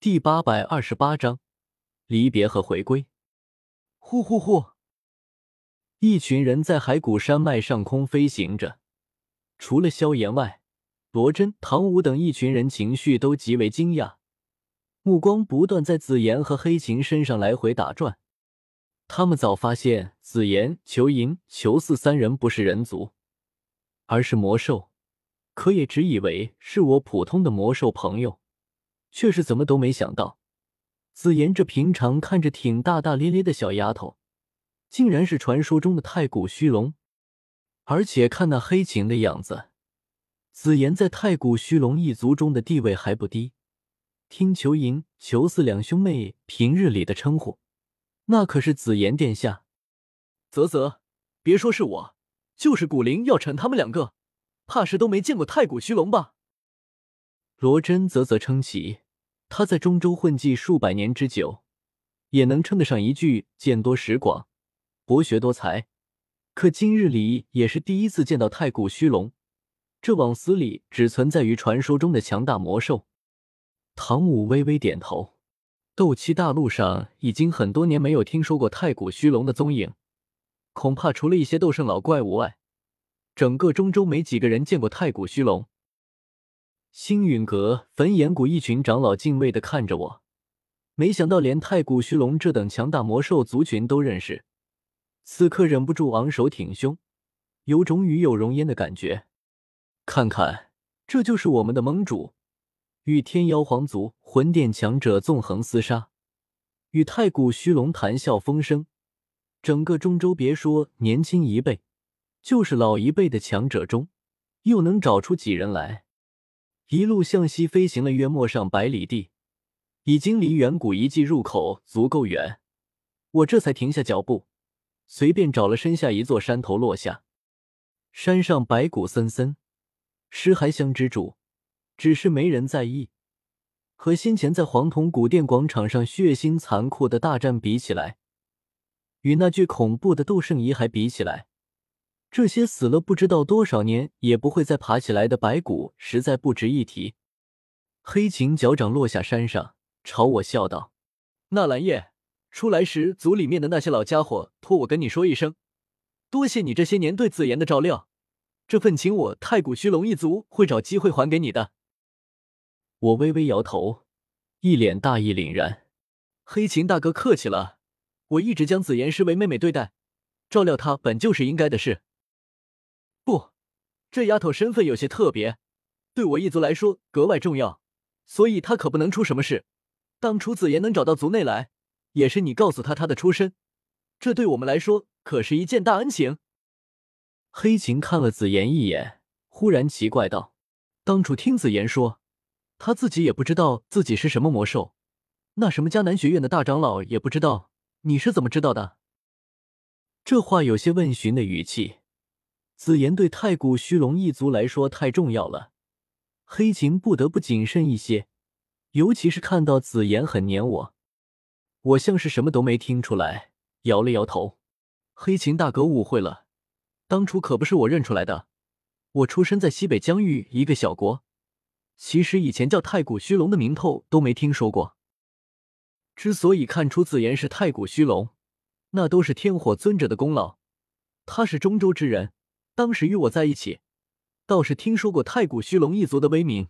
第八百二十八章离别和回归。呼呼呼！一群人在海谷山脉上空飞行着，除了萧炎外，罗真、唐舞等一群人情绪都极为惊讶，目光不断在紫妍和黑琴身上来回打转。他们早发现紫妍、裘银、裘四三人不是人族，而是魔兽，可也只以为是我普通的魔兽朋友。却是怎么都没想到，紫妍这平常看着挺大大咧咧的小丫头，竟然是传说中的太古虚龙。而且看那黑琴的样子，紫妍在太古虚龙一族中的地位还不低。听裘银、裘四两兄妹平日里的称呼，那可是紫妍殿下。啧啧，别说是我，就是古灵、药尘他们两个，怕是都没见过太古虚龙吧。罗真啧啧称奇，他在中州混迹数百年之久，也能称得上一句见多识广、博学多才。可今日里也是第一次见到太古虚龙，这往死里只存在于传说中的强大魔兽。唐舞微微点头，斗气大陆上已经很多年没有听说过太古虚龙的踪影，恐怕除了一些斗圣老怪物外，整个中州没几个人见过太古虚龙。星陨阁、焚炎谷一群长老敬畏的看着我，没想到连太古虚龙这等强大魔兽族群都认识，此刻忍不住昂首挺胸，有种与有荣焉的感觉。看看，这就是我们的盟主，与天妖皇族魂殿强者纵横厮杀，与太古虚龙谈笑风生。整个中州，别说年轻一辈，就是老一辈的强者中，又能找出几人来？一路向西飞行了约莫上百里地，已经离远古遗迹入口足够远，我这才停下脚步，随便找了身下一座山头落下。山上白骨森森，尸骸相之主，只是没人在意。和先前在黄铜古殿广场上血腥残酷的大战比起来，与那具恐怖的斗圣遗骸比起来。这些死了不知道多少年也不会再爬起来的白骨，实在不值一提。黑琴脚掌落下山上，朝我笑道：“纳兰叶，出来时族里面的那些老家伙托我跟你说一声，多谢你这些年对紫妍的照料，这份情我太古虚龙一族会找机会还给你的。”我微微摇头，一脸大义凛然：“黑琴大哥客气了，我一直将紫妍视为妹妹对待，照料她本就是应该的事。”这丫头身份有些特别，对我一族来说格外重要，所以她可不能出什么事。当初紫妍能找到族内来，也是你告诉她她的出身，这对我们来说可是一件大恩情。黑琴看了紫妍一眼，忽然奇怪道：“当初听紫妍说，她自己也不知道自己是什么魔兽，那什么迦南学院的大长老也不知道，你是怎么知道的？”这话有些问询的语气。紫妍对太古虚龙一族来说太重要了，黑琴不得不谨慎一些，尤其是看到紫妍很黏我。我像是什么都没听出来，摇了摇头。黑琴大哥误会了，当初可不是我认出来的。我出生在西北疆域一个小国，其实以前叫太古虚龙的名头都没听说过。之所以看出紫妍是太古虚龙，那都是天火尊者的功劳。他是中州之人。当时与我在一起，倒是听说过太古虚龙一族的威名。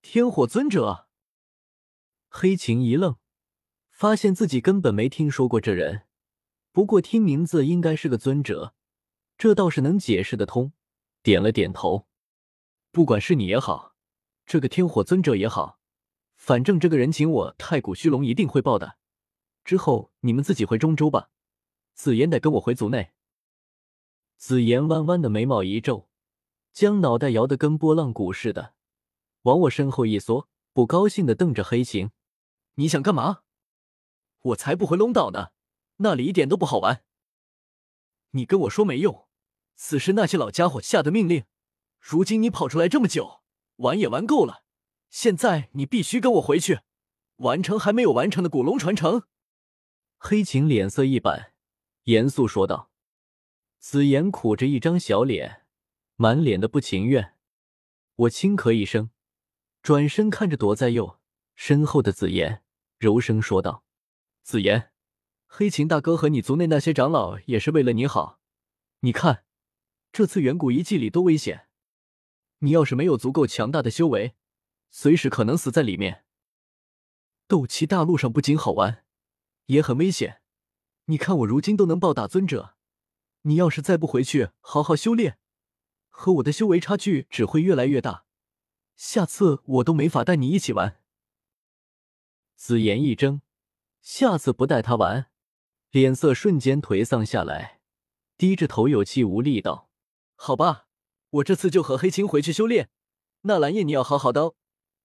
天火尊者，黑琴一愣，发现自己根本没听说过这人。不过听名字应该是个尊者，这倒是能解释得通。点了点头，不管是你也好，这个天火尊者也好，反正这个人情我太古虚龙一定会报的。之后你们自己回中州吧，紫妍得跟我回族内。紫妍弯弯的眉毛一皱，将脑袋摇得跟波浪鼓似的，往我身后一缩，不高兴的瞪着黑琴：“你想干嘛？我才不回龙岛呢，那里一点都不好玩。你跟我说没用，此时那些老家伙下的命令，如今你跑出来这么久，玩也玩够了，现在你必须跟我回去，完成还没有完成的古龙传承。”黑琴脸色一板，严肃说道。紫妍苦着一张小脸，满脸的不情愿。我轻咳一声，转身看着躲在右身后的紫妍柔声说道：“紫妍，黑琴大哥和你族内那些长老也是为了你好。你看，这次远古遗迹里多危险，你要是没有足够强大的修为，随时可能死在里面。斗气大陆上不仅好玩，也很危险。你看我如今都能暴打尊者，你要是再不回去好好修炼，和我的修为差距只会越来越大。下次我都没法带你一起玩。”紫妍一怔，下次不带他玩，脸色瞬间颓丧下来，低着头有气无力道：“好吧，我这次就和黑青回去修炼。那蓝叶，你要好好的，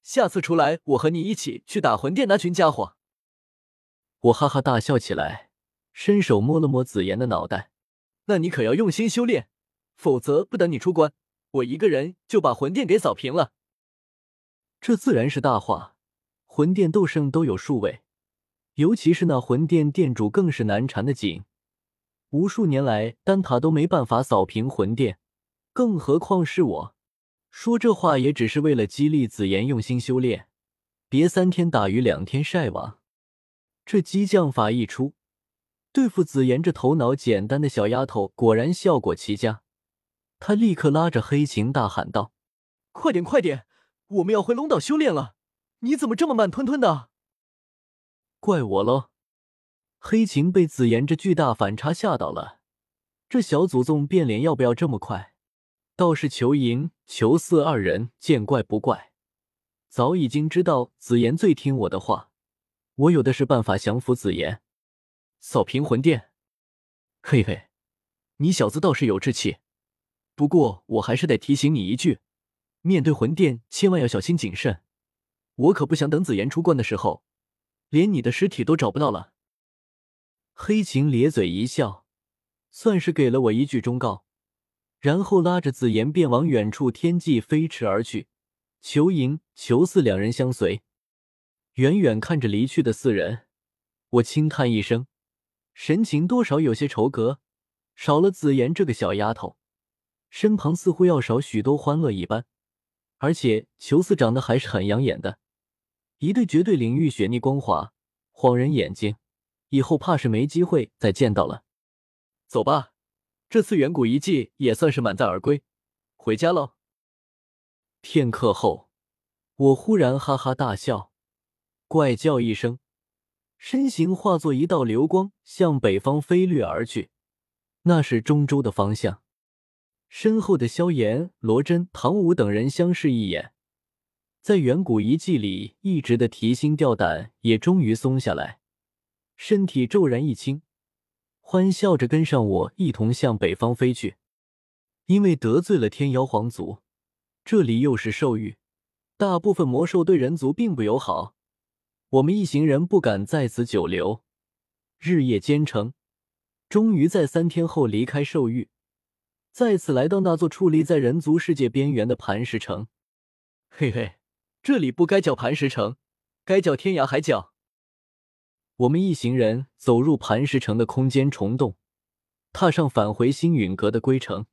下次出来我和你一起去打魂殿那群家伙。”我哈哈大笑起来，伸手摸了摸紫妍的脑袋：“那你可要用心修炼，否则不等你出关，我一个人就把魂殿给扫平了。”这自然是大话。魂殿斗圣都有数位，尤其是那魂殿殿主更是难缠的紧。无数年来，丹塔都没办法扫平魂殿，更何况是我。说这话也只是为了激励紫妍用心修炼，别三天打鱼两天晒网。这激将法一出，对付紫妍这头脑简单的小丫头，果然效果奇佳。他立刻拉着黑琴大喊道：“快点，快点，我们要回龙岛修炼了！”你怎么这么慢吞吞的？怪我喽！黑琴被紫妍这巨大反差吓到了，这小祖宗变脸要不要这么快？倒是裘银、裘四二人见怪不怪，早已经知道紫妍最听我的话，我有的是办法降服紫妍，扫平魂殿。嘿嘿，你小子倒是有志气，不过我还是得提醒你一句，面对魂殿千万要小心谨慎。我可不想等紫妍出关的时候，连你的尸体都找不到了。黑琴咧嘴一笑，算是给了我一句忠告，然后拉着紫妍便往远处天际飞驰而去。裘银、裘四两人相随，远远看着离去的四人，我轻叹一声，神情多少有些愁格。少了紫妍这个小丫头，身旁似乎要少许多欢乐一般。而且裘四长得还是很养眼的。一对绝对领域雪腻光滑，晃人眼睛，以后怕是没机会再见到了。走吧，这次远古遗迹也算是满载而归，回家喽。片刻后，我忽然哈哈大笑，怪叫一声，身形化作一道流光，向北方飞掠而去。那是中州的方向。身后的萧炎、罗真、唐舞等人相视一眼。在远古遗迹里一直的提心吊胆也终于松下来，身体骤然一轻，欢笑着跟上我一同向北方飞去。因为得罪了天妖皇族，这里又是兽域，大部分魔兽对人族并不友好，我们一行人不敢在此久留，日夜兼程，终于在三天后离开兽域，再次来到那座矗立在人族世界边缘的磐石城。嘿嘿。这里不该叫磐石城，该叫天涯海角。我们一行人走入磐石城的空间虫洞，踏上返回星陨阁的归程。